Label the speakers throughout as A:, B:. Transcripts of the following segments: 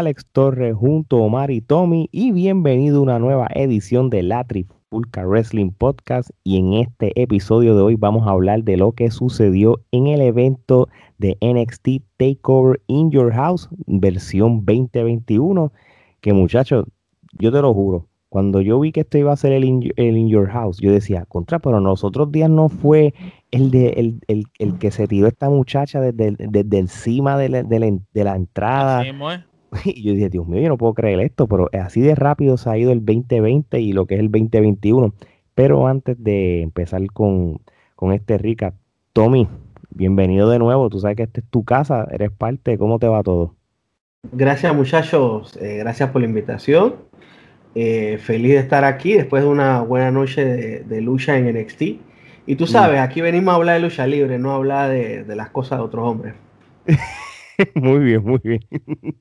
A: Alex Torres junto a Omar y Tommy y bienvenido a una nueva edición de la Trifulca Wrestling Podcast y en este episodio de hoy vamos a hablar de lo que sucedió en el evento de NXT Takeover in Your House versión 2021 que muchachos, yo te lo juro, cuando yo vi que esto iba a ser el In, Your House, yo decía, contra, pero nosotros días no fue el de el, el, el que se tiró esta muchacha desde, desde encima de la, entrada. Y yo dije, Dios mío, yo no puedo creer esto, pero así de rápido se ha ido el 2020 y lo que es el 2021. Pero antes de empezar con, con este rica, Tommy, bienvenido de nuevo. Tú sabes que esta es tu casa, eres parte. ¿Cómo te va todo?
B: Gracias, muchachos. Eh, gracias por la invitación. Eh, feliz de estar aquí después de una buena noche de, lucha en NXT. Y tú sabes, aquí venimos a hablar de lucha libre, no a hablar de, las cosas de otros hombres.
A: muy bien, muy bien.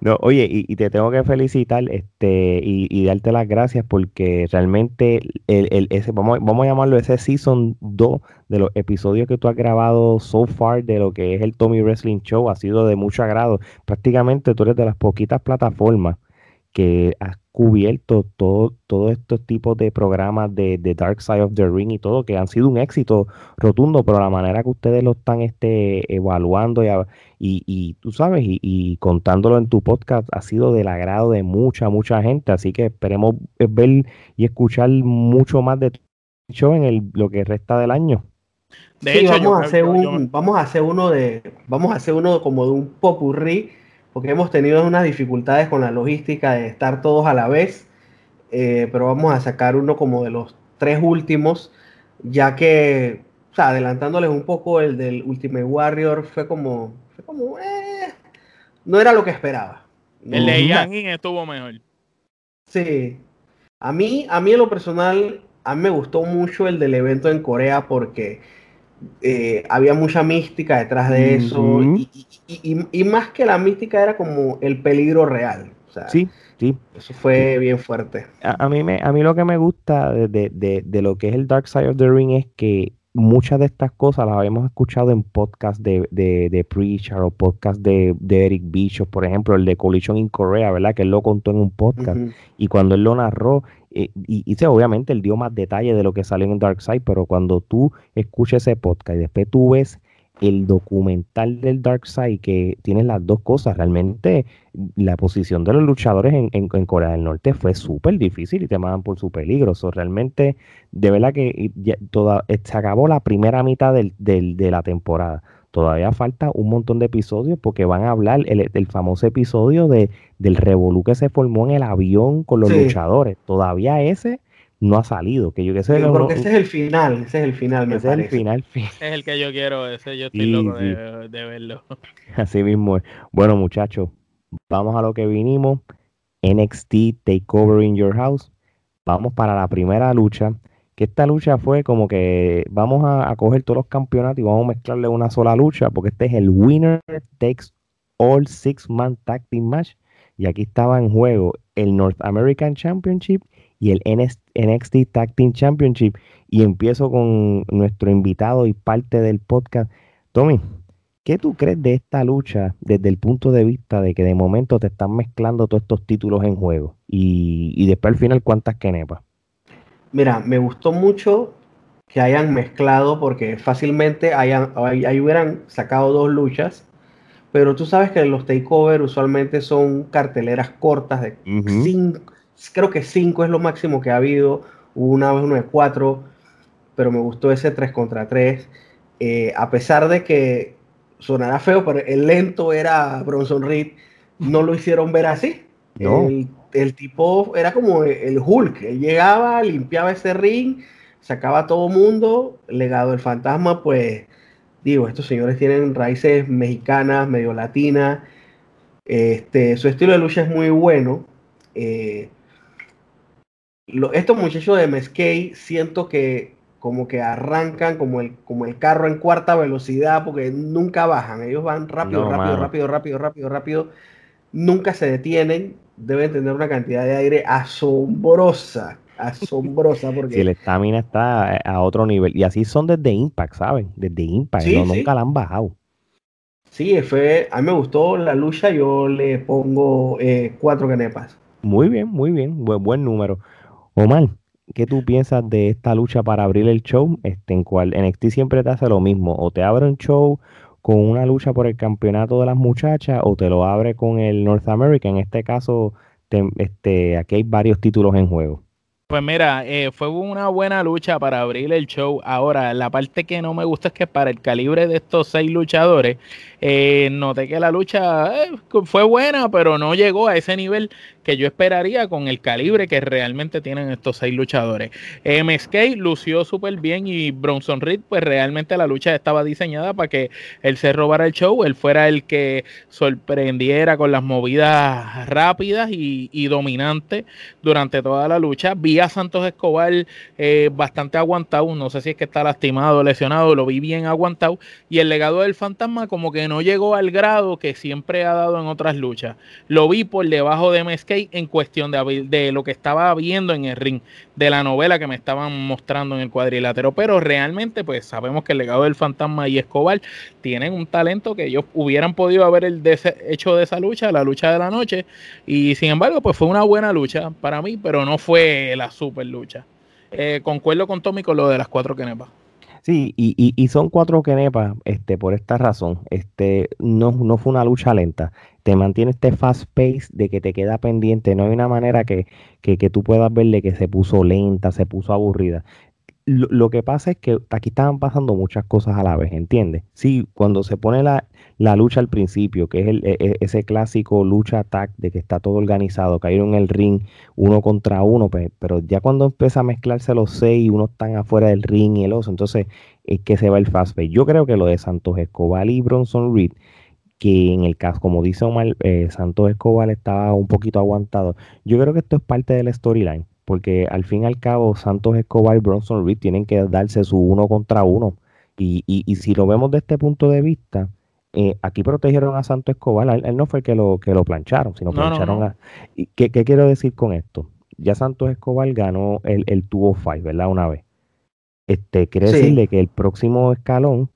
A: no, oye, y, te tengo que felicitar este, y, darte las gracias porque realmente el, ese, vamos, vamos a llamarlo ese Season 2 de los episodios que tú has grabado so far de lo que es el Tommy Wrestling Show ha sido de mucho agrado. Prácticamente tú eres de las poquitas plataformas que has cubierto todo, todos estos tipos de programas de, Dark Side of the Ring y todo, que han sido un éxito rotundo, pero la manera que ustedes lo están este, evaluando y, y, tú sabes, y, contándolo en tu podcast ha sido del agrado de mucha, mucha gente, así que esperemos ver y escuchar mucho más de tu show en el, lo que resta del año.
B: De hecho, vamos, a hacer un, vamos a hacer uno de, vamos a hacer uno como de un popurrí porque hemos tenido unas dificultades con la logística de estar todos a la vez, eh, pero vamos a sacar uno como de los tres últimos, ya que, o sea, adelantándoles un poco, el del Ultimate Warrior fue como, fue como, eh, no era lo que esperaba.
C: El de Yang estuvo mejor.
B: Sí. A mí, a mí en lo personal, a mí me gustó mucho el del evento en Corea porque eh, había mucha mística detrás de eso y, más que la mística era como el peligro real.
A: sí, sí.
B: Eso fue bien fuerte.
A: A, mí me, a mí lo que me gusta de, de, lo que es el Dark Side of the Ring es que muchas de estas cosas las habíamos escuchado en podcast de, de, Preacher o podcast de, Eric Bishop, por ejemplo, el de Collision in Korea, ¿verdad? Que él lo contó en un podcast. Y cuando él lo narró, eh, y, y, obviamente él dio más detalle de lo que salió en Dark Side, pero cuando tú escuchas ese podcast y después tú ves el documental del Dark Side que tiene las dos cosas. Realmente la posición de los luchadores en, Corea del Norte fue súper difícil y te mandan por su peligro. realmente, de verdad que toda, se acabó la primera mitad del, de la temporada. Todavía falta un montón de episodios porque van a hablar el, famoso episodio de, del revolú que se formó en el avión con los luchadores. Todavía ese no ha salido. Que yo que sé,
B: porque ese es el final, ese es el final, me ese Es el final,
C: Es el que yo quiero, ese yo estoy loco de, verlo.
A: Así mismo es. Bueno, muchachos, vamos a lo que vinimos. NXT Takeover in Your House. Vamos para la primera lucha. Que esta lucha fue como que vamos a, coger todos los campeonatos y vamos a mezclarle una sola lucha, porque este es el Winner Takes All Six Man Tag Team Match. Y aquí estaba en juego el North American Championship y el NXT Tag Team Championship. Y empiezo con nuestro invitado y parte del podcast. Tommy, ¿qué tú crees de esta lucha desde el punto de vista de que de momento te están mezclando todos estos títulos en juego? Y, después al final, ¿cuántas quenepas?
B: Mira, me gustó mucho que hayan mezclado porque fácilmente hayan, ahí hubieran sacado dos luchas pero tú sabes que los takeover usualmente son carteleras cortas de cinco, creo que 5 es lo máximo que ha habido. una vez uno de 4, pero me gustó ese 3 contra 3. Eh, a pesar de que sonará feo, pero el lento era Bronson Reed, no lo hicieron ver así. El, tipo era como el Hulk, él llegaba, limpiaba ese ring, sacaba a todo mundo, legado del fantasma, pues digo, estos señores tienen raíces mexicanas, medio latinas, este, su estilo de lucha es muy bueno. Eh, estos muchachos de MSK siento que como que arrancan como el, como el carro en cuarta velocidad porque nunca bajan. Ellos van rápido, rápido, rápido, rápido, rápido, rápido. Nunca se detienen. Deben tener una cantidad de aire asombrosa. Asombrosa porque...
A: Si el estamina está a otro nivel. Y así son desde Impact, ¿saben? Desde Impact. nunca la han bajado.
B: Sí, fue, a mí me gustó la lucha, yo le pongo eh, cuatro canepas.
A: Muy bien, muy bien, buen, buen número. Omar, ¿qué tú piensas de esta lucha para abrir el show? Este, en cual NXT siempre te hace lo mismo, o te abre un show con una lucha por el campeonato de las muchachas, o te lo abre con el North America. En este caso, este, aquí hay varios títulos en juego.
C: Pues mira, eh, fue una buena lucha para abrir el show. Ahora, la parte que no me gusta es que para el calibre de estos seis luchadores, eh, noté que la lucha eh, fue buena, pero no llegó a ese nivel que yo esperaría con el calibre que realmente tienen estos seis luchadores. MSK lució súper bien y Bronson Reed, pues realmente la lucha estaba diseñada para que él se robara el show, él fuera el que sorprendiera con las movidas rápidas y, dominantes durante toda la lucha. Vi a Santos Escobar eh, bastante aguantado, no sé si es que está lastimado lesionado, lo vi bien aguantado. Y el legado del fantasma como que no llegó al grado que siempre ha dado en otras luchas. Lo vi por debajo de MSK en cuestión de, de, lo que estaba viendo en el ring, de la novela que me estaban mostrando en el cuadrilátero. Pero realmente, pues sabemos que el legado del fantasma y Escobar tienen un talento que ellos hubieran podido haber hecho de esa lucha, la lucha de la noche. Y sin embargo, pues fue una buena lucha para mí, pero no fue la super lucha. Eh, concuerdo con Tommy con lo de las cuatro kenepas.
A: Sí, y, y, son cuatro kenepas, este, por esta razón. Este, no, no fue una lucha lenta te mantiene este fast pace de que te queda pendiente. No hay una manera que, que, que tú puedas verle que se puso lenta, se puso aburrida. Lo, que pasa es que aquí estaban pasando muchas cosas a la vez, ¿entiendes? Sí, cuando se pone la, la lucha al principio, que es el, e, e, ese clásico lucha attack de que está todo organizado, cayeron en el ring uno contra uno, pero ya cuando empieza a mezclarse los seis, uno están afuera del ring y el oso, entonces es que se va el fast pace. Yo creo que lo de Santos Escobar y Bronson Reed que en el caso, como dice Omar, eh, Santos Escobar estaba un poquito aguantado. Yo creo que esto es parte del storyline, porque al fin y al cabo Santos Escobar y Bronson Reed tienen que darse su uno contra uno. Y, y, si lo vemos de este punto de vista, eh, aquí protegieron a Santos Escobar, él, no fue el que lo, que lo plancharon, sino plancharon a... ¿qué, ¿qué, quiero decir con esto? Ya Santos Escobar ganó el, el Tubo Fight, ¿verdad? Una vez. Este, quiere decirle que el próximo escalón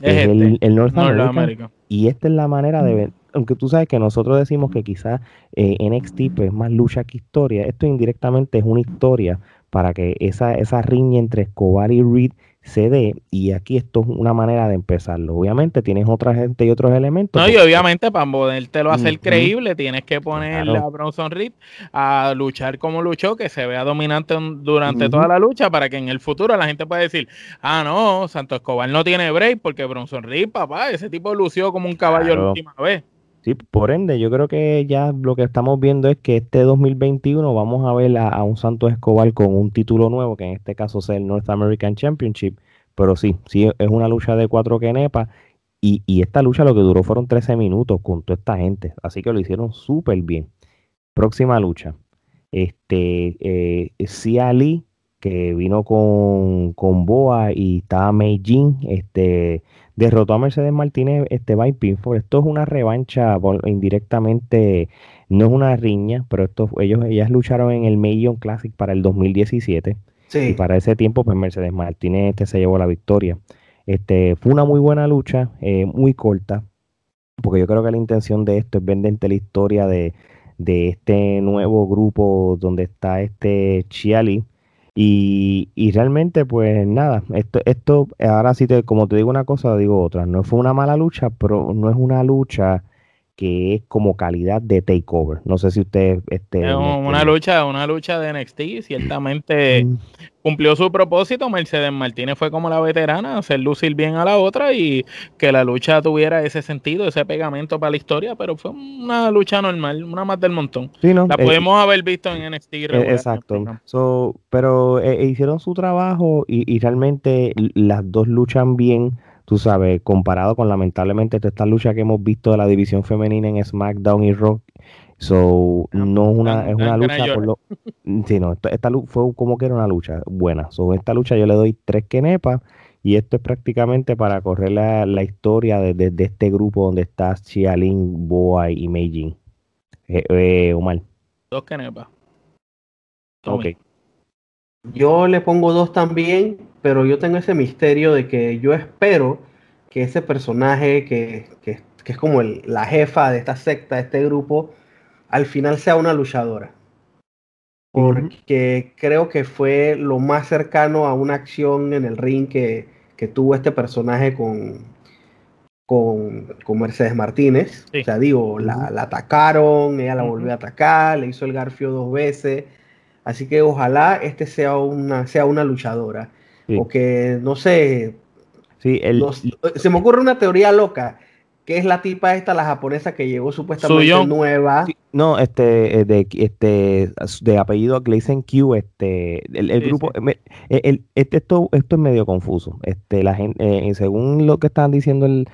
A: es, el, este, el North, America. Y esta es la manera de ver, aunque tú sabes que nosotros decimos que quizás eh, NXT pues, es más lucha que historia, esto indirectamente es una historia para que esa, esa riña entre Escobar y Reed se dé y aquí esto es una manera de empezarlo. Obviamente tienes otra gente y otros elementos.
C: No, y obviamente para podértelo hacer creíble tienes que poner a Bronson Reed a luchar como luchó, que se vea dominante durante toda la lucha para que en el futuro la gente pueda decir, ah, no, Santo Escobar no tiene break porque Bronson Reed, papá, ese tipo lució como un caballo la última vez.
A: Sí, por ende, yo creo que ya lo que estamos viendo es que este 2021 vamos a ver a, un Santos Escobar con un título nuevo, que en este caso es el North American Championship. Pero sí, sí, es una lucha de cuatro kenepas. Y, y esta lucha lo que duró fueron 13 minutos con toda esta gente. Así que lo hicieron súper bien. Próxima lucha. Este, eh, Sia Lee, que vino con, con Boa y estaba Mei Jin, este derrotó a Mercedes Martínez este, by pinfall. Esto es una revancha indirectamente, no es una riña, pero esto, ellos, ellas lucharon en el Million Classic para el 2017. Y para ese tiempo, pues Mercedes Martínez este, se llevó la victoria. Este, fue una muy buena lucha, eh, muy corta, porque yo creo que la intención de esto es venderte la historia de, de este nuevo grupo donde está este Chiali, y, y, realmente, pues nada, esto, esto, ahora sí, te, como te digo una cosa, digo otra. No fue una mala lucha, pero no es una lucha que es como calidad de takeover. No sé si usted... Este,
C: es una lucha, una lucha de NXT, ciertamente mm. cumplió su propósito. Mercedes Martínez fue como la veterana, hacer lucir bien a la otra y que la lucha tuviera ese sentido, ese pegamento para la historia, pero fue una lucha normal, una más del montón. la eh, podemos haber visto en NXT.
A: Eh, exacto. pero eh, hicieron su trabajo y, y realmente las dos luchan bien tú sabes, comparado con lamentablemente esta lucha que hemos visto de la división femenina en SmackDown y Rock. So, no es una, es una lucha por lo. Sí, no, esta, esta fue como que era una lucha buena. So, esta lucha yo le doy tres kenepas y esto es prácticamente para correr la, la historia de, de, este grupo donde está Xialin, Boa y Meijin. Eh, eh, Omar.
C: Dos kenepas.
B: Ok. Yo le pongo dos también, pero yo tengo ese misterio de que yo espero que ese personaje que, que es como la jefa de esta secta, de este grupo, al final sea una luchadora. Porque creo que fue lo más cercano a una acción en el ring que, tuvo este personaje con, con, Mercedes Martínez. O sea, digo, la, atacaron, ella la volvió a atacar, le hizo el garfio dos veces. Así que ojalá este sea una, sea una luchadora. O que, no sé,
A: sí, el...
B: se me ocurre una teoría loca que es la tipa esta, la japonesa que llegó supuestamente nueva.
A: no, este, eh, de, este, de apellido Gleason Q, este, el, grupo, el, este, esto, esto es medio confuso. Este, la gente, eh, según lo que estaban diciendo en,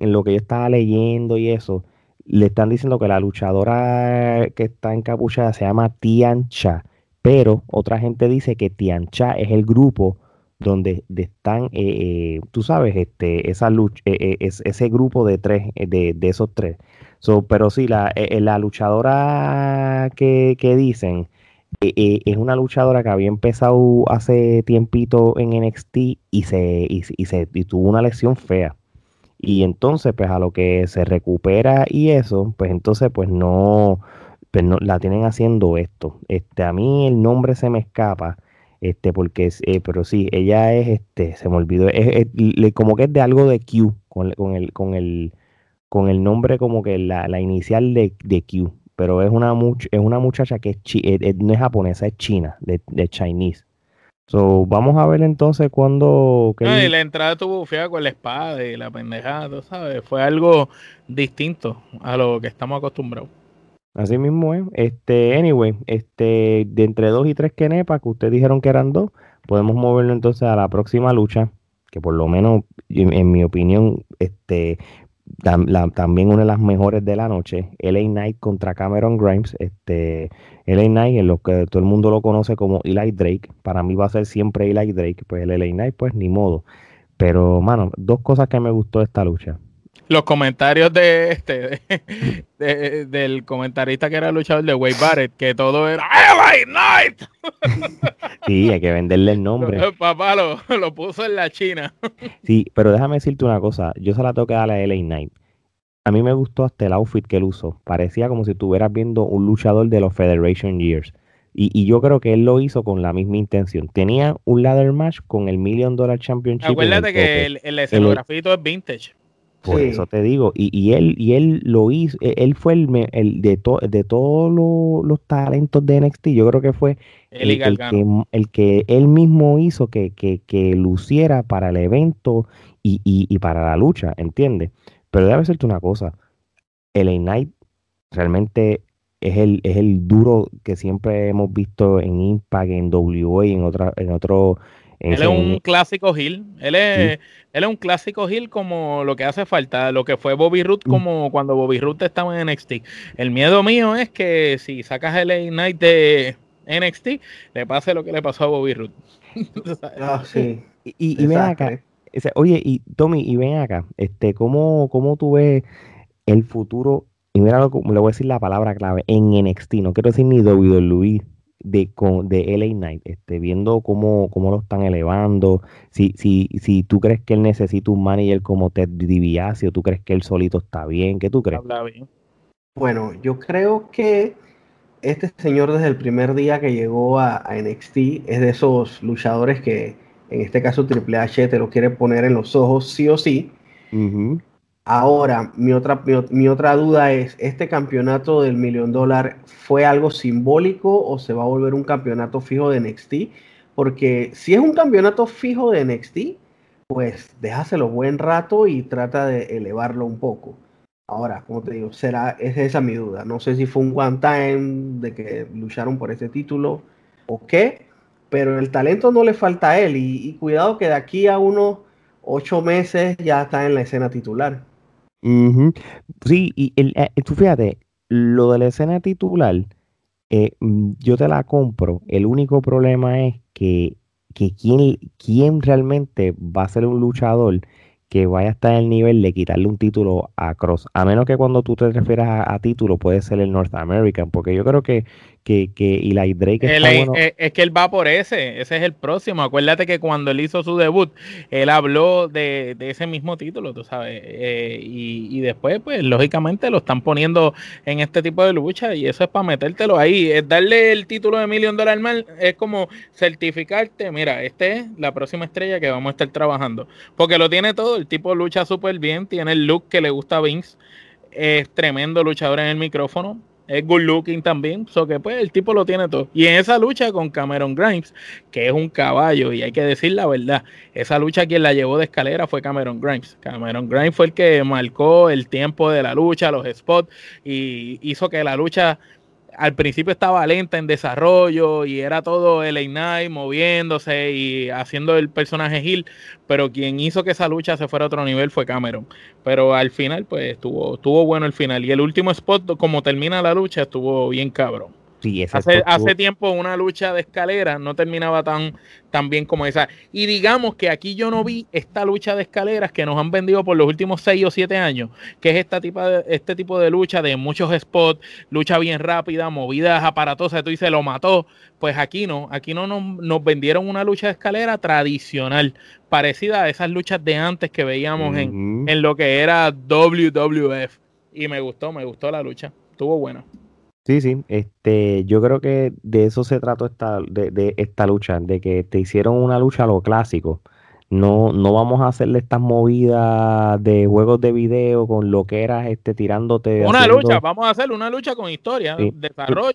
A: lo que yo estaba leyendo y eso, le están diciendo que la luchadora que está encapuchada se llama Tian Cha, pero otra gente dice que Tian Cha es el grupo donde están, eh, eh, tú sabes, este, esa lucha, eh, es, ese grupo de tres, de, de esos tres. So, pero sí, la, la luchadora que, que dicen es una luchadora que había empezado hace tiempito en NXT y se, y, se tuvo una lesión fea. Y entonces, pues a lo que se recupera y eso, pues entonces, pues no, pues no la tienen haciendo esto. Este, a mí el nombre se me escapa este, porque es, eh, pero sí, ella es, este, se me olvidó, es, como que es de algo de Q, con, con, el, con el, con el nombre como que la, la inicial de, de, Q, pero es una, much, es una muchacha que es, no es japonesa, es china, de, de Chinese. So, vamos a ver entonces cuando...
C: y la entrada tuvo fea con la espada y la pendejada, ¿sabes? Fue algo distinto a lo que estamos acostumbrados.
A: Así mismo es. Este, anyway, este, de entre dos y tres kenepas que ustedes dijeron que eran dos, podemos moverlo entonces a la próxima lucha, que por lo menos, en, mi opinión, este, también una de las mejores de la noche, LA Knight contra Cameron Grimes. Este, LA Knight, en lo que todo el mundo lo conoce como Eli Drake, para mí va a ser siempre Eli Drake, pues el LA Knight, pues ni modo. Pero, mano, dos cosas que me gustó de esta lucha
C: los comentarios de este del comentarista que era luchador de Wade Barrett, que todo era LA Knight.
A: sí, hay que venderle el nombre.
C: Papá lo, puso en la China.
A: sí, pero déjame decirte una cosa, yo se la tengo que dar a LA Knight. A mí me gustó hasta el outfit que él usó. Parecía como si estuvieras viendo un luchador de los Federation Years. Y, y, yo creo que él lo hizo con la misma intención. Tenía un ladder match con el Million Dollar Championship.
C: Acuérdate que el, el escenografito es vintage.
A: Por eso te digo, y, y, él y él lo hizo, e, él fue el, el de, de todos los talentos de NXT, yo creo que fue el, que, el que él mismo hizo que, que, que luciera para el evento y, y, y, para la lucha, ¿entiendes? Pero debe decirte una cosa, el Knight realmente es el, es el duro que siempre hemos visto en Impact, en WA y en, otra, en otro
C: él es un clásico Hill. Él es, él es un clásico Hill como lo que hace falta, lo que fue Bobby Root mm. como cuando Bobby Root estaba en NXT. El miedo mío es que si sacas el Knight de NXT, le pase lo que le pasó a Bobby Root.
B: ah, sí.
A: Y, ven acá. Oye, y Tommy, y ven acá, este, ¿cómo, cómo tú ves el futuro? Y mira, le voy a decir la palabra clave, en NXT, no quiero decir ni WWE, de, con, de LA Knight, este, viendo cómo, cómo lo están elevando, si, si, si tú crees que él necesita un manager como Ted DiBiase o tú crees que él solito está bien, ¿qué tú crees?
B: Bueno, yo creo que este señor desde el primer día que llegó a, NXT es de esos luchadores que en este caso Triple H te lo quiere poner en los ojos sí o sí. Ahora, mi otra, mi, otra duda es, ¿este campeonato del millón dólar fue algo simbólico o se va a volver un campeonato fijo de NXT? Porque si es un campeonato fijo de NXT, pues déjaselo buen rato y trata de elevarlo un poco. Ahora, como te digo, será, es esa mi duda. No sé si fue un one time de que lucharon por ese título o qué, pero el talento no le falta a él y, y cuidado que de aquí a unos ocho meses ya está en la escena titular.
A: Sí, y el, eh, tú fíjate, lo de la escena titular, eh, mm, yo te la compro. El único problema es que, que quién, quién realmente va a ser un luchador que vaya a estar en el nivel de quitarle un título a Cross. A menos que cuando tú te refieras a, título puede ser el North American, porque yo creo que, que, que Eli Drake
C: está bueno. es, que él va por ese, ese es el próximo. Acuérdate que cuando él hizo su debut, él habló de, ese mismo título, tú sabes. Eh, y, después, pues, lógicamente lo están poniendo en este tipo de lucha y eso es para metértelo ahí. Es darle el título de Million Dollar Man, es como certificarte, mira, este es la próxima estrella que vamos a estar trabajando. Porque lo tiene todo, el tipo lucha súper bien, tiene el look que le gusta a Vince, es tremendo luchador en el micrófono, es good looking también, so que pues el tipo lo tiene todo. Y en esa lucha con Cameron Grimes, que es un caballo, y hay que decir la verdad, esa lucha quien la llevó de escalera fue Cameron Grimes. Cameron Grimes fue el que marcó el tiempo de la lucha, los spots, y hizo que la lucha al principio estaba lenta en desarrollo y era todo el Knight moviéndose y haciendo el personaje Hill, pero quien hizo que esa lucha se fuera a otro nivel fue Cameron. Pero al final, pues estuvo, estuvo bueno el final. Y el último spot, como termina la lucha, estuvo bien cabrón hace, hace tiempo una lucha de escaleras no terminaba tan, tan bien como esa. Y digamos que aquí yo no vi esta lucha de escaleras que nos han vendido por los últimos 6 o 7 años, que es esta de, este tipo de lucha de muchos spots, lucha bien rápida, movidas aparatosas, tú dices, lo mató. Pues aquí no, aquí no nos, vendieron una lucha de escalera tradicional, parecida a esas luchas de antes que veíamos en, en lo que era WWF. Y me gustó, me gustó la lucha, estuvo buena.
A: Sí, sí, este, yo creo que de eso se trató esta, de, de esta lucha, de que te hicieron una lucha a lo clásico. No, no vamos a hacerle estas movidas de juegos de video con lo que eras este, tirándote.
C: Una lucha, vamos a hacer una lucha con historia, desarrollo.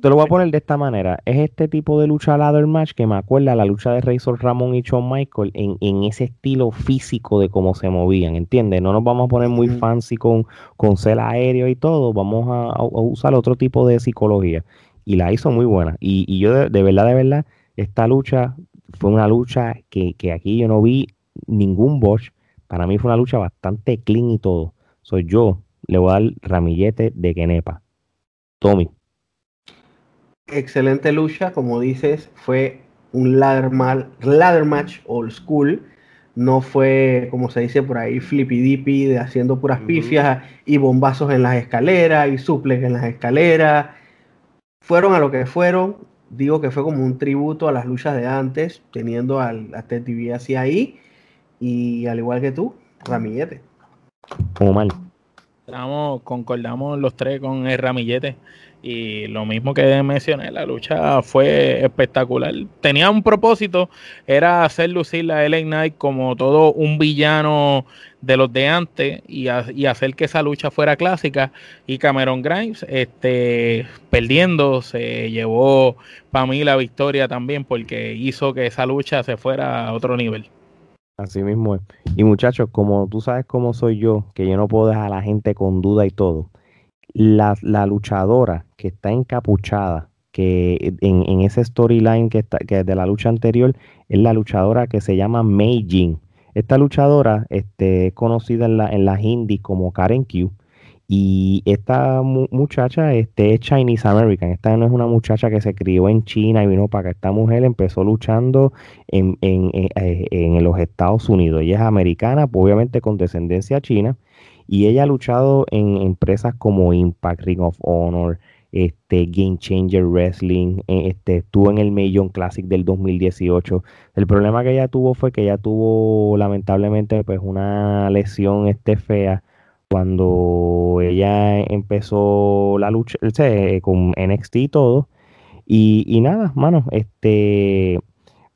A: Te, lo voy a poner de esta manera. Es este tipo de lucha ladder match que me acuerda la lucha de Razor Ramón y Shawn Michael en, en ese estilo físico de cómo se movían, ¿entiendes? No nos vamos a poner muy fancy con, con cel aéreo y todo, vamos a, usar otro tipo de psicología. Y la hizo muy buena. Y, y yo de verdad, de verdad, esta lucha fue una lucha que, aquí yo no vi ningún Bosch. Para mí fue una lucha bastante clean y todo. Soy yo, le voy a dar ramillete de Kenepa. Tommy.
B: Excelente lucha, como dices, fue un ladder, match old school. No fue, como se dice por ahí, flippy dippy, de haciendo puras pifias y bombazos en las escaleras y suples en las escaleras. Fueron a lo que fueron, digo que fue como un tributo a las luchas de antes, teniendo al, a Ted así ahí, y al igual que tú, Ramillete.
A: Como mal.
C: Estamos, concordamos los tres con el Ramillete. Y lo mismo que mencioné, la lucha fue espectacular. Tenía un propósito, era hacer lucir la LA Knight como todo un villano de los de antes y, hacer que esa lucha fuera clásica. Y Cameron Grimes, este, perdiendo, se llevó para mí la victoria también porque hizo que esa lucha se fuera a otro nivel.
A: Así mismo es. Y muchachos, como tú sabes cómo soy yo, que yo no puedo dejar a la gente con duda y todo la, la luchadora que está encapuchada, que en, en ese storyline que, está, que de la lucha anterior, es la luchadora que se llama Mei Jin. Esta luchadora este, es conocida en, la, en las indies como Karen Q. Y esta muchacha este, es Chinese American. Esta no es una muchacha que se crió en China y vino para acá. Esta mujer empezó luchando en, en, en, eh, en los Estados Unidos. Ella es americana, pues, obviamente con descendencia china. Y ella ha luchado en empresas como Impact, Ring of Honor, este, Game Changer Wrestling, eh, este, estuvo en el Million Classic del 2018. El problema que ella tuvo fue que ella tuvo lamentablemente pues una lesión este, fea cuando ella empezó la lucha con NXT y todo. Y, y nada, mano, este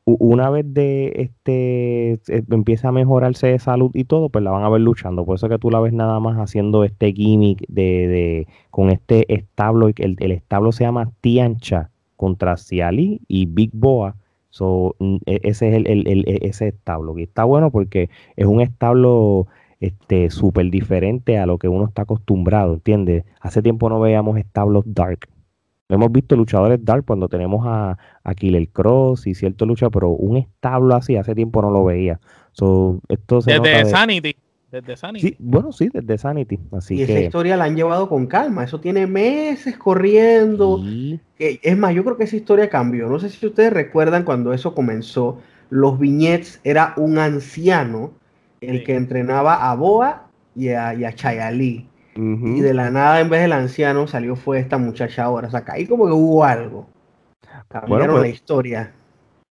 A: una vez de este empieza a mejorarse de salud y todo, pues la van a ver luchando. Por eso que tú la ves nada más haciendo este gimmick de, de con este establo, el, el establo se llama Tiancha contra Ciali y Big Boa. So, e, ese es el, el, ese establo. que está bueno porque es un establo este súper diferente a lo que uno está acostumbrado, ¿entiendes? Hace tiempo no veíamos establos dark Hemos visto luchadores dark cuando tenemos a, a Killer Cross y cierto lucha, pero un establo así hace tiempo no lo veía. esto
C: desde Sanity. Desde Sanity.
A: bueno, sí, desde Sanity. Así
B: y esa historia la han llevado con calma. Eso tiene meses corriendo. Es más, yo creo que esa historia cambió. No sé si ustedes recuerdan cuando eso comenzó. Los viñetes era un anciano el que entrenaba a Boa y a, y a Chayali Y de la nada, en vez del anciano, salió fue esta muchacha ahora. O sea, ahí como que hubo algo. Cambiaron
A: Bueno, pues-
B: la historia.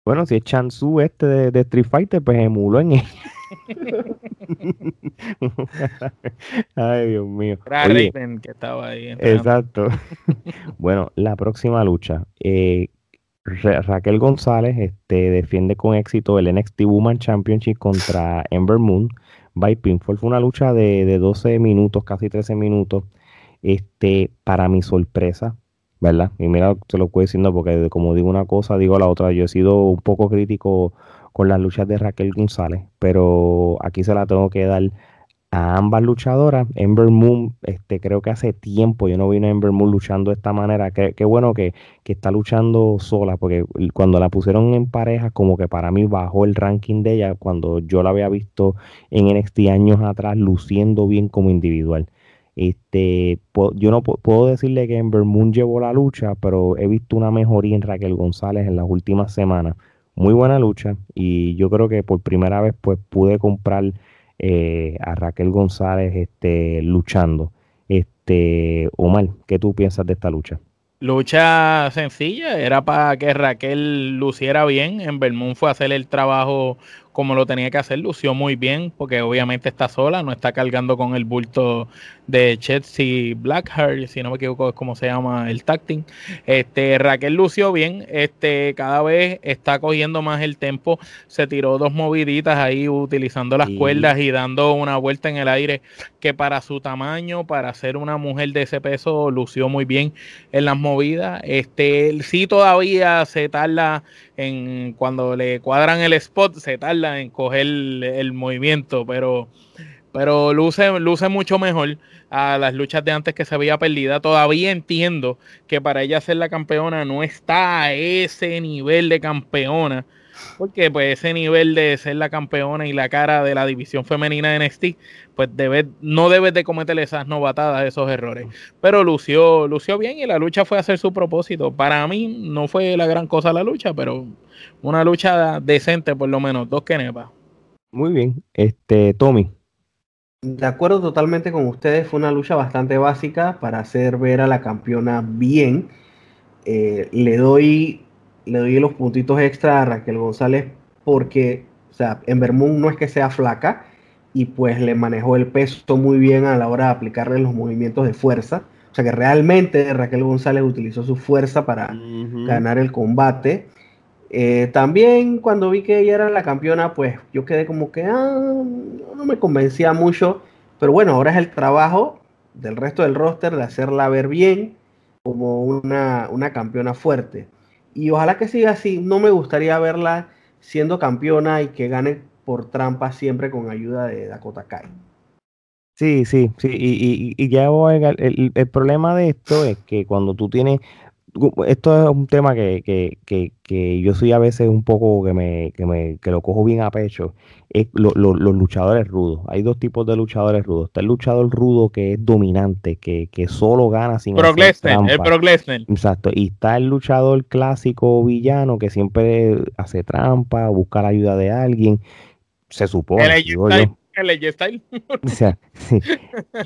A: Bueno, si es Chansu este de, de Street Fighter, pues emuló en él. Ay, Dios mío. Oye,
C: que estaba ahí.
A: Exacto. bueno, la próxima lucha. eh, Ra- Raquel González este, defiende con éxito el NXT Woman Championship contra Ember Moon by Pinfall. Fue una lucha de, de 12 minutos, casi 13 minutos. Este, para mi sorpresa, ¿verdad? Y mira, se lo estoy diciendo porque como digo una cosa, digo la otra. Yo he sido un poco crítico con las luchas de Raquel González, pero aquí se la tengo que dar a ambas luchadoras. Ember Moon, este, creo que hace tiempo yo no vi a Ember Moon luchando de esta manera. Qué, bueno que, que está luchando sola, porque cuando la pusieron en pareja, como que para mí bajó el ranking de ella cuando yo la había visto en NXT años atrás, luciendo bien como individual. Este, yo no pu- puedo decirle que Ember Moon llevó la lucha, pero he visto una mejoría en Raquel González en las últimas semanas. Muy buena lucha y yo creo que por primera vez pues pude comprar eh, a Raquel González este, luchando. Este, Omar, ¿qué tú piensas de esta lucha?
C: Lucha sencilla, era para que Raquel luciera bien. En Belmont fue a hacer el trabajo como lo tenía que hacer, lució muy bien, porque obviamente está sola, no está cargando con el bulto de Chelsea Blackheart, si no me equivoco es como se llama el tacting. Este, Raquel lució bien, este, cada vez está cogiendo más el tempo, se tiró dos moviditas ahí utilizando las
A: Sí.
C: cuerdas y dando una vuelta en el aire, que para su tamaño, para ser una mujer de ese peso, lució muy bien en las movidas. Este, sí todavía se tarda en cuando le cuadran el spot, se tarda en coger el, el movimiento, pero, pero luce, luce mucho mejor a las luchas de antes que se veía perdida. Todavía entiendo que para ella ser la campeona no está a ese nivel de campeona. Porque pues ese nivel de ser la campeona y la cara de la división femenina de NXT, pues debe, no debes de cometer esas novatadas, esos errores. Pero lució, lució bien y la lucha fue hacer su propósito. Para mí no fue la gran cosa la lucha, pero una lucha decente por lo menos, dos kenepas.
A: Muy bien, este, Tommy.
B: De acuerdo totalmente con ustedes, fue una lucha bastante básica para hacer ver a la campeona bien. Eh, le doy le doy los puntitos extra a Raquel González porque, o sea, Ember Moon no es que sea flaca y pues le manejó el peso muy bien a la hora de aplicarle los movimientos de fuerza. O sea que realmente Raquel González utilizó su fuerza para ganar el combate. Eh, también cuando vi que ella era la campeona, pues yo quedé como que ah, no me convencía mucho. Pero bueno, ahora es el trabajo del resto del roster de hacerla ver bien como una, una campeona fuerte. Y ojalá que siga así. No me gustaría verla siendo campeona y que gane por trampa siempre con ayuda de Dakota Kai.
A: Sí, sí, sí. Y, y, y ya voy el, el problema de esto es que cuando tú tienes. Esto es un tema que, que, que, que yo soy a veces un poco que me, que me que lo cojo bien a pecho. Es lo- lo- los luchadores rudos. Hay dos tipos de luchadores rudos. Está el luchador rudo que es dominante, que, que solo gana sin
C: Brock Lesnar, el. Brock Lesnar.
A: Exacto. Y está el luchador clásico villano que siempre hace trampa, busca la ayuda de alguien. Se supone.
C: El
A: digo yo.
C: El Styles.
A: O sea, sí.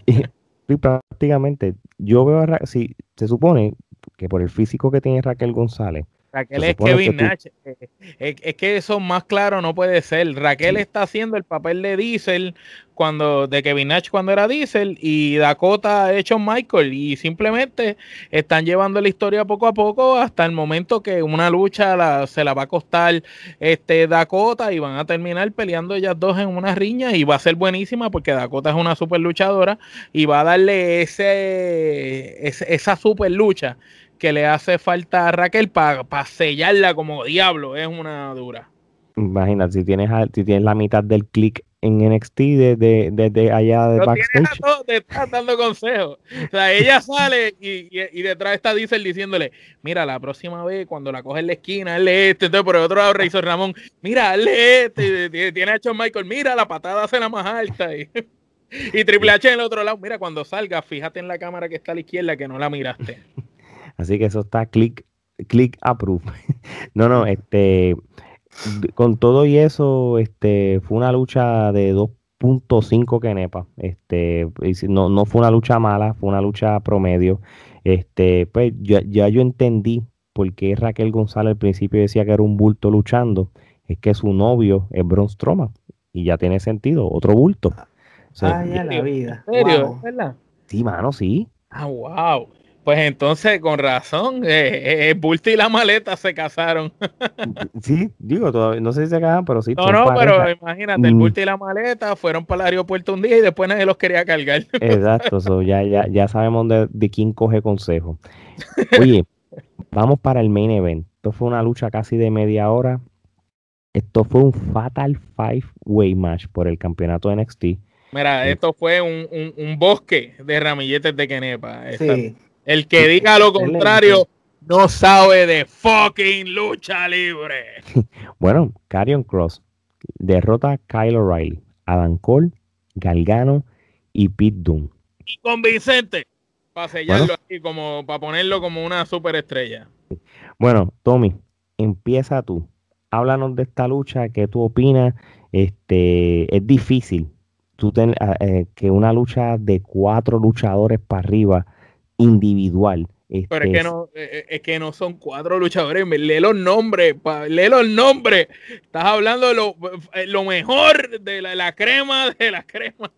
A: Y, prácticamente, yo veo si se supone que por el físico que tiene Raquel González,
C: Raquel es Kevin
A: que
C: Nash. Eh, Es, es que eso más claro no puede ser. Raquel
A: Sí.
C: está haciendo el papel de Diesel cuando de Kevin Nash cuando era Diesel y Dakota ha hecho Michael y simplemente están llevando la historia poco a poco hasta el momento que una lucha la- se la va a costar este Dakota y van a terminar peleando ellas dos en una riña y va a ser buenísima porque Dakota es una super luchadora y va a darle ese, ese- esa super lucha que le hace falta a Raquel para sellarla como diablo. Es una dura.
A: imagínate, si tienes, si tienes la mitad del click en NXT desde de, de allá de backstage,
C: todos detrás dando consejos. O sea, ella sale y, y- y detrás está Diesel diciéndole, mira, la próxima vez cuando la coge en la esquina, hazle este. Entonces, por el otro lado, Razor Ramón, mira, hazle este. Tiene a Michael, mira, la patada hace la más alta. Y, y Triple H en el otro lado, mira, cuando salga, fíjate en la cámara que está a la izquierda que no la miraste.
A: así que eso está click, click approve. No, no, este, con todo y eso, este, fue una lucha de dos 3.5 Kenepa. Este, no, no fue una lucha mala, fue una lucha promedio. Este, pues ya, ya yo entendí por qué Raquel González al principio decía que era un bulto luchando. Es que su novio es Braun Strowman y ya tiene sentido, otro bulto.
B: ya la vida.
C: ¿En serio? ¿Verdad?
A: Sí, mano, sí.
C: Ah, wow. Pues entonces, con razón, eh, eh, Bulto y la maleta se casaron.
A: sí, digo, todavía, no sé si se casan, pero sí.
C: No, no, pero imagínate, el mm. Bulto y la maleta fueron para el aeropuerto un día y después nadie los quería cargar.
A: Exacto, ya, ya, ya sabemos de, de quién coge consejo. Oye, vamos para el main event. Esto fue una lucha casi de media hora. Esto fue un Fatal Five Way Match por el campeonato de NXT.
C: Mira, esto fue un, un, bosque de ramilletes de Kenepa. Sí. El que diga lo contrario no sabe de fucking lucha libre.
A: bueno, Carion Cross derrota a Kyle O'Reilly, Adam Cole, Galgano y Pete Dunne.
C: Y convincente. Para sellarlo aquí, como, para ponerlo como una superestrella.
A: Bueno, Tommy, empieza tú. Háblanos de esta lucha, ¿qué tú opinas? Este, es difícil tú ah, eh, que una lucha de cuatro luchadores para arriba individual.
C: Pero es que, no, eh, eh, es que no son cuatro luchadores, lee los nombres, lee los nombres. Estás hablando de lo, eh, mejor de la, crema de la crema.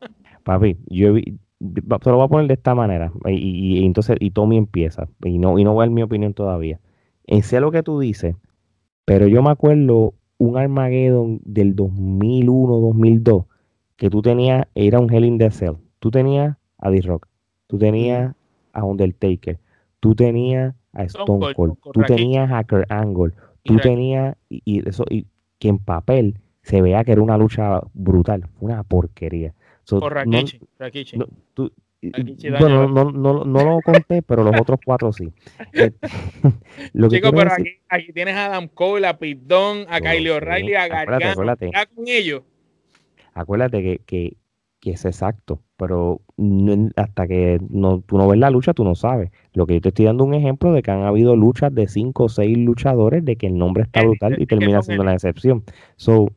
A: Papi, yo te lo voy a poner de esta manera. Y, entonces, y Tommy empieza. Y no, y no voy a dar mi opinión todavía. En sé lo que tú dices, pero yo me acuerdo un Armageddon del 2001, 2002, que tú tenías, era un Hell in the Cell. Tú tenías a D-Rock, tú tenías a Undertaker, tú tenías a Stone Cold, tú tenías a Kurt Angle, tú tenías, y, eso, y que en papel se vea que era una lucha brutal, una porquería. bueno, no, no, no, lo conté, pero los otros cuatro sí.
C: Eh, Chicos, pero aquí, aquí, tienes a Adam Cole, a Dunne, a Kyle O'Reilly, a Gargano. Acuérdate, con ellos.
A: Acuérdate que, que, que es exacto pero hasta que no, tú no ves la lucha, tú no sabes. Lo que yo te estoy dando un ejemplo de que han habido luchas de cinco o seis luchadores, de que el nombre está brutal y termina siendo la excepción. So,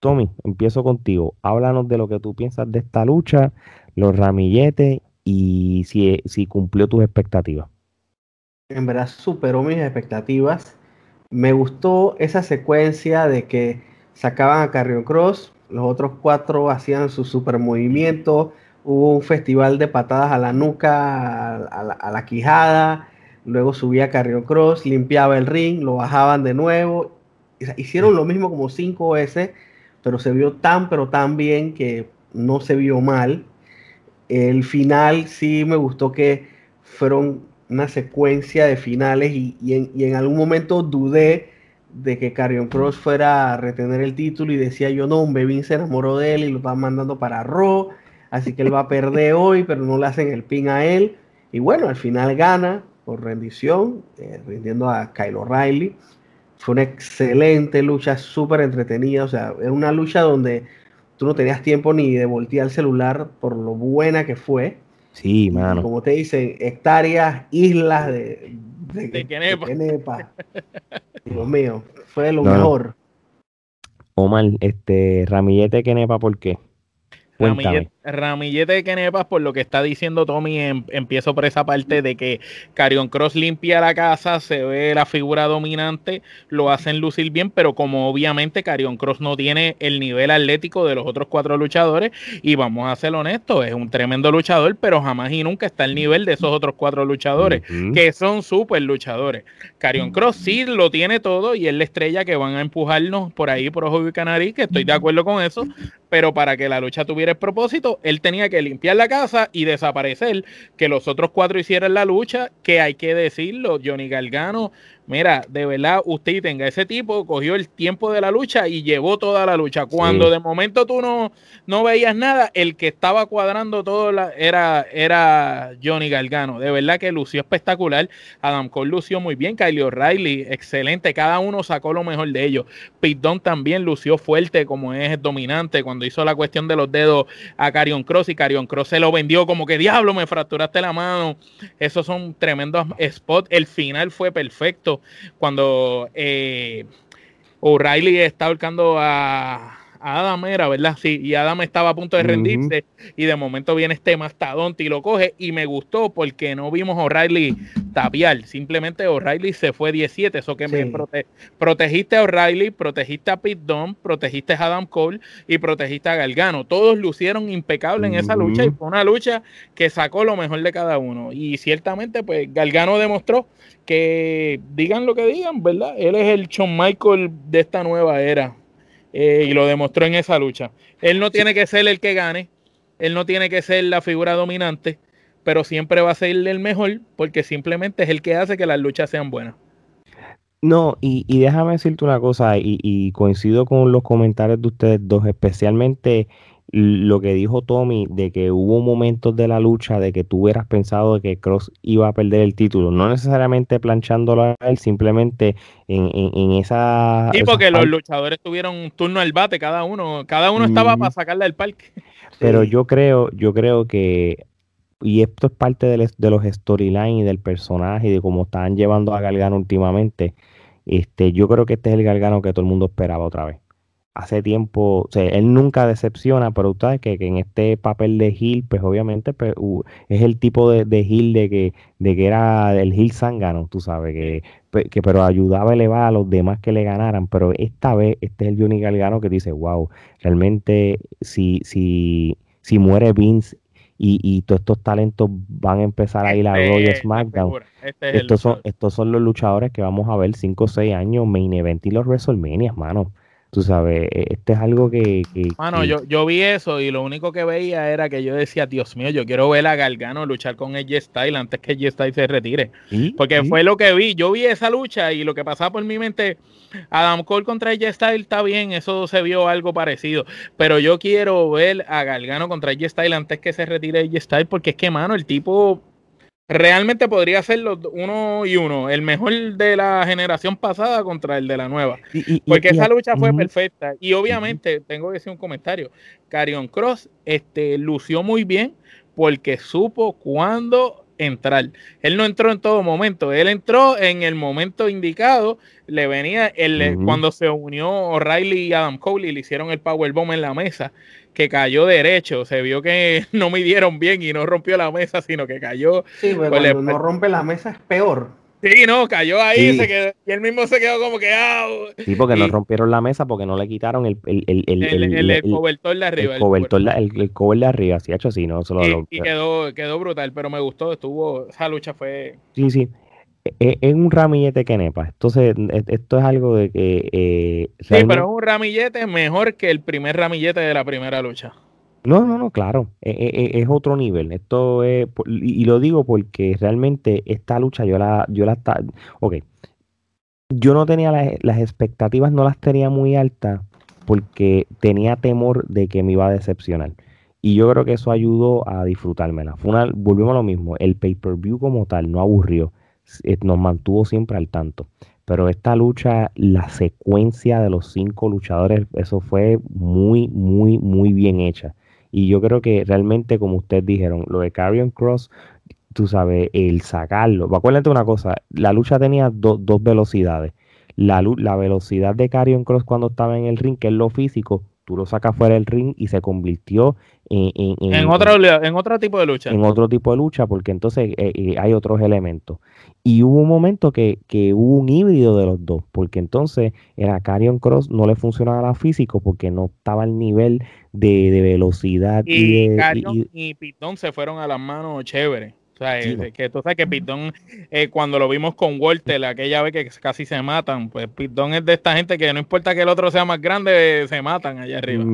A: Tommy, empiezo contigo. Háblanos de lo que tú piensas de esta lucha, los ramilletes y si, si cumplió tus expectativas.
B: En verdad superó mis expectativas. Me gustó esa secuencia de que sacaban a Carrion Cross, los otros cuatro hacían su super movimiento hubo un festival de patadas a la nuca, a, la, quijada, luego subía Carrion Cross, limpiaba el ring, lo bajaban de nuevo. Hicieron lo mismo como cinco veces, pero se vio tan, pero tan bien que no se vio mal. El final sí me gustó que fueron una secuencia de finales y, en, algún momento dudé de que Carrion Cross fuera a retener el título y decía yo no, un Bebin se enamoró de él y lo están mandando para Raw Así que él va a perder hoy, pero no le hacen el pin a él. Y bueno, al final gana por rendición, eh, rindiendo a Kyle O'Reilly. Fue una excelente lucha, súper entretenida. O sea, era una lucha donde tú no tenías tiempo ni de voltear el celular por lo buena que fue.
A: Sí, mano.
B: como te dicen, hectáreas, islas de, de, de, Dios mío, fue lo mejor.
A: Omar, este, Ramillete Kenepa, ¿por qué?
C: Ramillete, de Kenepas, por lo que está diciendo Tommy, em, empiezo por esa parte de que Carion Cross limpia la casa, se ve la figura dominante, lo hacen lucir bien, pero como obviamente Carion Cross no tiene el nivel atlético de los otros cuatro luchadores, y vamos a ser honestos, es un tremendo luchador, pero jamás y nunca está al nivel de esos otros cuatro luchadores, que son súper luchadores. Carion Cross sí lo tiene todo y es la estrella que van a empujarnos por ahí por Ojo y Canarí, que estoy de acuerdo con eso, pero para que la lucha tuviera el propósito, él tenía que limpiar la casa y desaparecer, que los otros cuatro hicieran la lucha, que hay que decirlo, Johnny Galgano Mira, de verdad, usted tenga ese tipo, cogió el tiempo de la lucha y llevó toda la lucha. Cuando de momento tú no, no veías nada, el que estaba cuadrando todo la, era, era Johnny Galgano. De verdad que lució espectacular. Adam Cole lució muy bien. Kylie O'Reilly, excelente. Cada uno sacó lo mejor de ellos. Pete también lució fuerte, como es dominante, cuando hizo la cuestión de los dedos a Carion Cross y Carion Cross se lo vendió como que diablo, me fracturaste la mano. Esos son tremendos spots. El final fue perfecto cuando eh, O'Reilly está ahorcando a, Adam era, ¿verdad? Sí, y Adam estaba a punto de rendirse y de momento viene este mastodonte y lo coge y me gustó porque no vimos a O'Reilly simplemente O'Reilly se fue 17, eso que me protegiste a O'Reilly, protegiste a Pete Dunne, protegiste a Adam Cole y protegiste a Galgano, todos lucieron impecables en esa lucha y fue una lucha que sacó lo mejor de cada uno. Y ciertamente pues Galgano demostró que digan lo que digan, ¿verdad? Él es el Shawn Michael de esta nueva era eh, y lo demostró en esa lucha. Él no tiene que ser el que gane, él no tiene que ser la figura dominante, pero siempre va a ser el mejor porque simplemente es el que hace que las luchas sean buenas.
A: No, y, déjame decirte una cosa, y, y, coincido con los comentarios de ustedes dos, especialmente lo que dijo Tommy de que hubo momentos de la lucha de que tú hubieras pensado de que Cross iba a perder el título, no necesariamente planchándolo a él, simplemente en, en, esa...
C: Sí, porque los luchadores tuvieron un turno al bate cada uno, cada uno estaba para sacarle del parque.
A: Pero yo creo, yo creo que, y esto es parte de, los storylines y del personaje y de cómo están llevando a Galgano últimamente, este, yo creo que este es el Galgano que todo el mundo esperaba otra vez. Hace tiempo, o sea, él nunca decepciona, pero ustedes que, que, en este papel de Gil, pues obviamente pues, es el tipo de, de Gil de que, de que era el Gil Zángano, tú sabes, que, que, pero ayudaba a elevar a los demás que le ganaran, pero esta vez este es el Johnny Galgano que dice, wow, realmente si, si, si muere Vince y, y, todos estos talentos van a empezar a ir a Raw este SmackDown. Este estos, son, estos son los luchadores que vamos a ver 5 o 6 años, main event y los WrestleMania, mano. Tú sabes, e, este es algo que... que
C: Mano, Yo, yo vi eso y lo único que veía era que yo decía, Dios mío, yo quiero ver a Gargano luchar con Edge Style antes que Edge Style se retire. Porque fue lo que vi. Yo vi esa lucha y lo que pasaba por mi mente, Adam Cole contra Edge Style está bien, eso se vio algo parecido. Pero yo quiero ver a Gargano contra Edge Style antes que se retire Edge Style porque es que, mano, el tipo realmente podría ser los uno y uno, el mejor de la generación pasada contra el de la nueva. porque esa lucha fue perfecta. Y obviamente, tengo que decir un comentario, Carion Cross este, lució muy bien porque supo cuándo entrar. Él no entró en todo momento, él entró en el momento indicado, le venía el, cuando se unió O'Reilly y Adam Cole y le hicieron el powerbomb en la mesa que cayó derecho. Se vio que no midieron bien y no rompió la mesa, sino que cayó.
B: Sí, pues cuando no rompe la mesa es peor.
C: Sí, no, cayó ahí se quedó, y él mismo se quedó como que. Ah,
A: sí, porque no rompieron la mesa porque no le quitaron el. El, el, el,
C: el, el cobertor de arriba.
A: El cobertor, el, cover de arriba, sí, hecho así, no
C: solo y, y quedó, quedó brutal, pero me gustó, estuvo. Esa lucha fue.
A: Sí, sí. E, es, un ramillete que nepa. Entonces, e, esto es algo de que.
C: Eh, sí, pero es un ramillete mejor que el primer ramillete de la primera lucha.
A: No, no, no, claro. E, es, otro nivel. Esto es. Y, lo digo porque realmente esta lucha yo la. Yo la ok. Yo no tenía las, expectativas, no las tenía muy altas porque tenía temor de que me iba a decepcionar. Y yo creo que eso ayudó a disfrutármela. Fue volvemos a lo mismo. El pay-per-view como tal no aburrió eh, nos mantuvo siempre al tanto. Pero esta lucha, la secuencia de los cinco luchadores, eso fue muy, muy, muy bien hecha. Y yo creo que realmente, como ustedes dijeron, lo de Carrion Cross, tú sabes, el sacarlo. Acuérdate una cosa, la lucha tenía dos velocidades. La, la velocidad de Carrion Cross cuando estaba en el ring, que es lo físico, tú lo sacas fuera del ring y se convirtió en,
C: en, otro, en otro tipo de lucha.
A: En otro tipo de lucha, porque entonces eh, eh, hay otros elementos. Y hubo un momento que, hubo un híbrido de los dos, porque entonces era Carion Cross no le funcionaba físico porque no estaba al nivel de, velocidad.
C: Y, y, y, Pitón se fueron a las manos chévere. O sea, que tú sabes que Pitón, eh, cuando lo vimos con Walter, aquella vez que casi se matan, pues Pitón es de esta gente que no importa que el otro sea más grande, se matan allá arriba.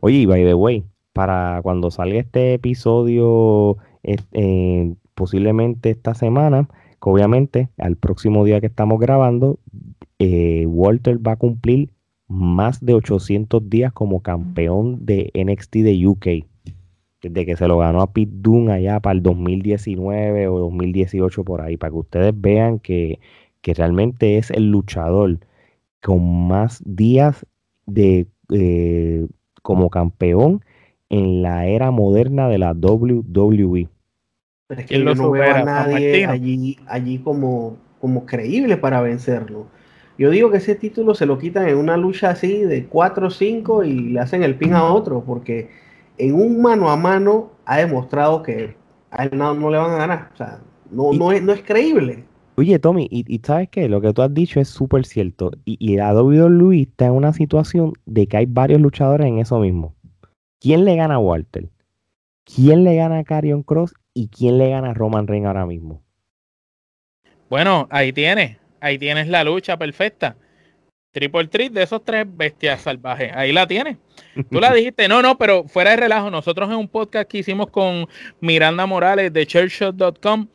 A: Oye, by the way, para cuando salga este episodio, eh, posiblemente esta semana, que obviamente al próximo día que estamos grabando, eh, Walter va a cumplir más de 800 días como campeón de NXT de UK desde que se lo ganó a Pete Dunne allá para el 2019 o 2018 por ahí, para que ustedes vean que, realmente es el luchador con más días de eh, como campeón en la era moderna de la WWE.
B: Pero es que yo no veo a nadie allí, allí como, como creíble para vencerlo. Yo digo que ese título se lo quitan en una lucha así de 4 o 5 y le hacen el pin a otro, porque en un mano a mano ha demostrado que a él no, no le van a ganar. O sea, no, no, es, no es creíble.
A: Oye, Tommy, y, sabes qué, lo que tú has dicho es súper cierto. Y, y la WWE está en una situación de que hay varios luchadores en eso mismo. ¿Quién le gana a Walter? ¿Quién le gana a Carion Cross? ¿Y quién le gana a Roman Reigns ahora mismo?
C: Bueno, ahí tienes, ahí tienes la lucha perfecta. Triple Threat de esos tres bestias salvajes. Ahí la tienes. Tú la dijiste, no, no, pero fuera de relajo. Nosotros en un podcast que hicimos con Miranda Morales de churchshot.com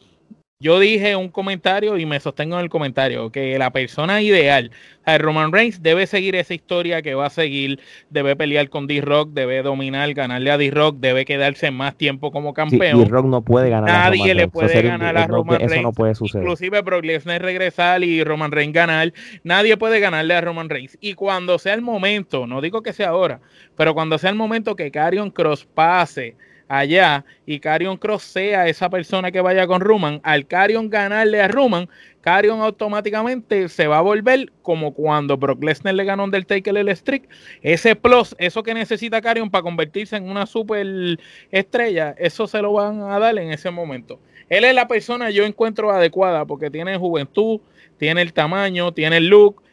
C: yo dije un comentario y me sostengo en el comentario que la persona ideal, Roman Reigns, debe seguir esa historia que va a seguir, debe pelear con D-Rock, debe dominar, ganarle a D-Rock, debe quedarse más tiempo como campeón.
A: D-Rock no puede ganar
C: Nadie le puede ganar a Roman Reigns.
A: Eso no puede suceder.
C: Inclusive Brock Lesnar regresar y Roman Reigns ganar. Nadie puede ganarle a Roman Reigns. Y cuando sea el momento, no digo que sea ahora, pero cuando sea el momento que Karrion Cross pase allá y Carion Cross sea esa persona que vaya con Roman, al Carion ganarle a Roman, Carion automáticamente se va a volver como cuando Brock Lesnar le ganó Undertaker el streak. Ese plus, eso que necesita Carion para convertirse en una super estrella, eso se lo van a dar en ese momento. Él es la persona yo encuentro adecuada porque tiene juventud, tiene el tamaño, tiene el look,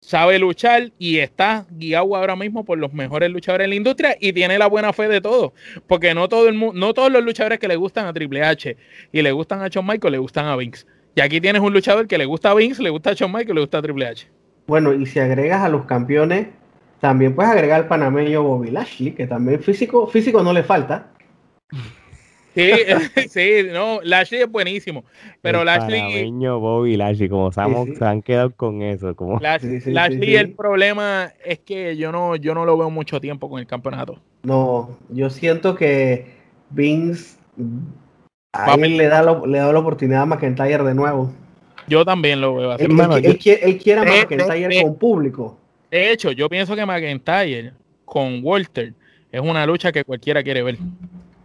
C: sabe luchar y está guiado ahora mismo por los mejores luchadores en la industria y tiene la buena fe de todos, porque no todo el no todos los luchadores que le gustan a Triple H y le gustan a Shawn Michaels le gustan a Vince. Y aquí tienes un luchador que le gusta a Vince, le gusta a Shawn Michaels, le gusta a Triple H.
B: Bueno, y si agregas a los campeones, también puedes agregar al panameño Bobby Lashley, que también físico físico no le falta.
C: Sí, sí, no, Lashley es buenísimo. Pero
A: el
C: Lashley.
A: Bobby Lashley, como sabemos, se han quedado con eso. Como...
C: Lashley, el problema es que yo no, yo no lo veo mucho tiempo con el campeonato.
B: No, yo siento que Vince a él le da, le da la oportunidad a McIntyre de nuevo.
C: Yo también lo veo así.
B: Él, quiere, a McIntyre con público.
C: De hecho, yo pienso que McIntyre con Walter es una lucha que cualquiera quiere ver.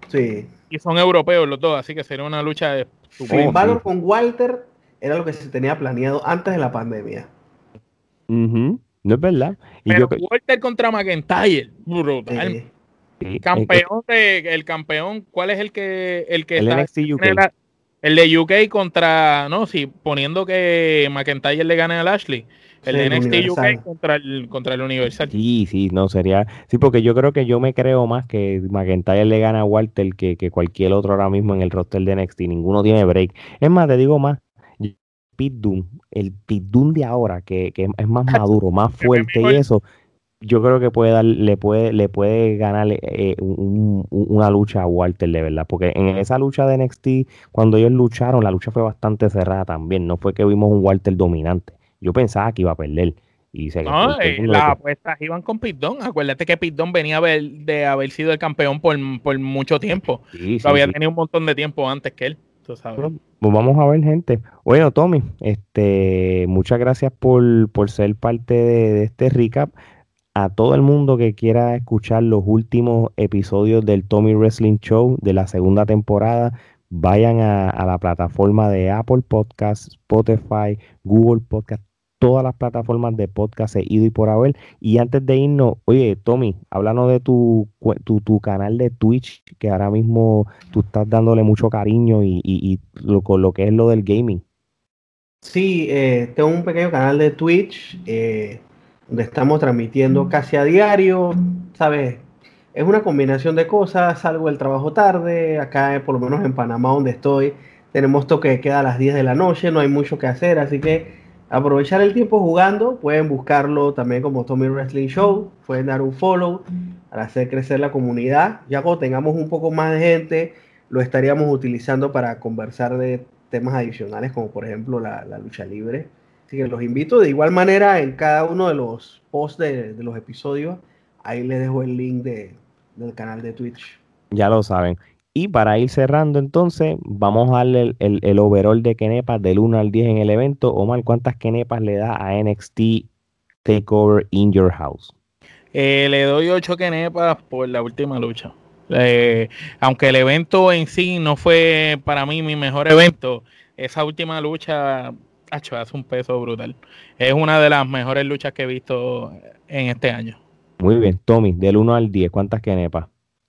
B: Sí
C: y son europeos los dos, así que sería una lucha de...
B: Sin con Walter era lo que se tenía planeado antes de la pandemia.
A: No es verdad.
C: Pero Walter contra McIntyre, brutal. campeón de, el campeón, ¿cuál es el que el que
A: está?
C: el de UK contra, no, sí, poniendo que McIntyre le gane a Lashley. El de NXT UK contra el, contra el Universal.
A: Sí, sí, no, sería. Sí, porque yo creo que yo me creo más que McIntyre le gana a Walter que, que cualquier otro ahora mismo en el roster de NXT. Ninguno tiene break. Es más, te digo más. Pit Doom, el Pit Doom de ahora, que, que es más maduro, más fuerte y eso, yo creo que puede dar, le puede, le puede ganar eh, una lucha a Walter de verdad, porque en esa lucha de NXT, cuando ellos lucharon, la lucha fue bastante cerrada también, no fue que vimos un Walter dominante. Yo pensaba que iba a perder. Y se
C: no, eh, las apuestas iban con Pitón. Acuérdate que Pitón venía de haber sido el campeón por, mucho tiempo. había tenido un montón de tiempo antes que él. Pues
A: vamos a ver, gente. Bueno, Tommy, este, muchas gracias por, ser parte de, este recap. A todo el mundo que quiera escuchar los últimos episodios del Tommy Wrestling Show de la segunda temporada, vayan a, a la plataforma de Apple Podcasts, Spotify, Google Podcasts todas las plataformas de podcast he ido y por haber. Y antes de irnos, oye, Tommy, háblanos de tu, tu, canal de Twitch, que ahora mismo tú estás dándole mucho cariño y, y, lo, con lo que es lo del gaming.
B: Sí, eh, tengo un pequeño canal de Twitch eh, donde estamos transmitiendo casi a diario, ¿sabes? Es una combinación de cosas, salgo del trabajo tarde, acá por lo menos en Panamá donde estoy, tenemos toque que queda a las 10 de la noche, no hay mucho que hacer, así que aprovechar el tiempo jugando. Pueden buscarlo también como Tommy Wrestling Show. Pueden dar un follow para hacer crecer la comunidad. Ya cuando tengamos un poco más de gente, lo estaríamos utilizando para conversar de temas adicionales, como por ejemplo la, lucha libre. Así que los invito de igual manera en cada uno de los posts de, los episodios. Ahí les dejo el link del canal de Twitch.
A: Ya lo saben. Y para ir cerrando entonces, vamos a darle el, el, overall de Kenepas del 1 al 10 en el evento. Omar, ¿cuántas Kenepas le da a NXT Takeover in Your House?
C: Eh, le doy 8 Kenepas por la última lucha. Eh, aunque el evento en sí no fue para mí mi mejor evento, esa última lucha hace un peso brutal. Es una de las mejores luchas que he visto en este año.
A: Muy bien, Tommy, del 1 al 10, ¿cuántas quenepas?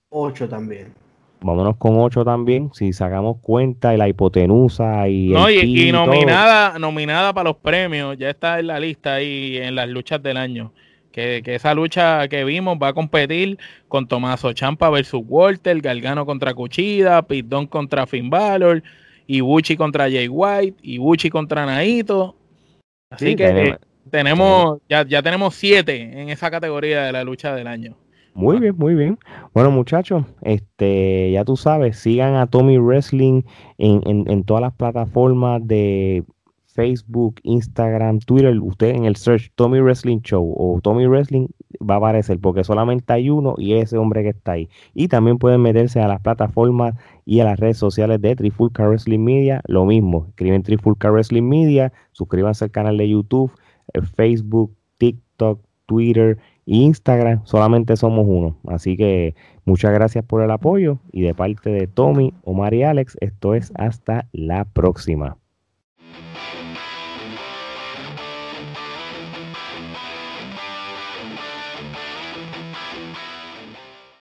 B: 8 también.
A: Vámonos con 8 también, si sacamos cuenta de la hipotenusa y...
C: No, y, nominada, nominada para los premios, ya está en la lista ahí en las luchas del año. Que, esa lucha que vimos va a competir con Tomaso Champa versus Walter, Galgano contra Cuchida, Pitón contra Finn Balor, Ibuchi contra Jay White, Ibuchi contra Naito. Así que tenemos, ya, ya tenemos siete en esa categoría de la lucha del año.
A: Muy bien, muy bien. Bueno, muchachos, este, ya tú sabes, sigan a Tommy Wrestling en, en, en todas las plataformas de Facebook, Instagram, Twitter, usted en el search Tommy Wrestling Show o Tommy Wrestling va a aparecer porque solamente hay uno y ese hombre que está ahí. Y también pueden meterse a las plataformas y a las redes sociales de Trifulca Wrestling Media, lo mismo. Escriben Trifulca Wrestling Media, suscríbanse al canal de YouTube, Facebook, TikTok, Twitter e Instagram. Solamente somos uno. Así que muchas gracias por el apoyo y de parte de Tommy, Omar y Alex, esto es hasta la próxima.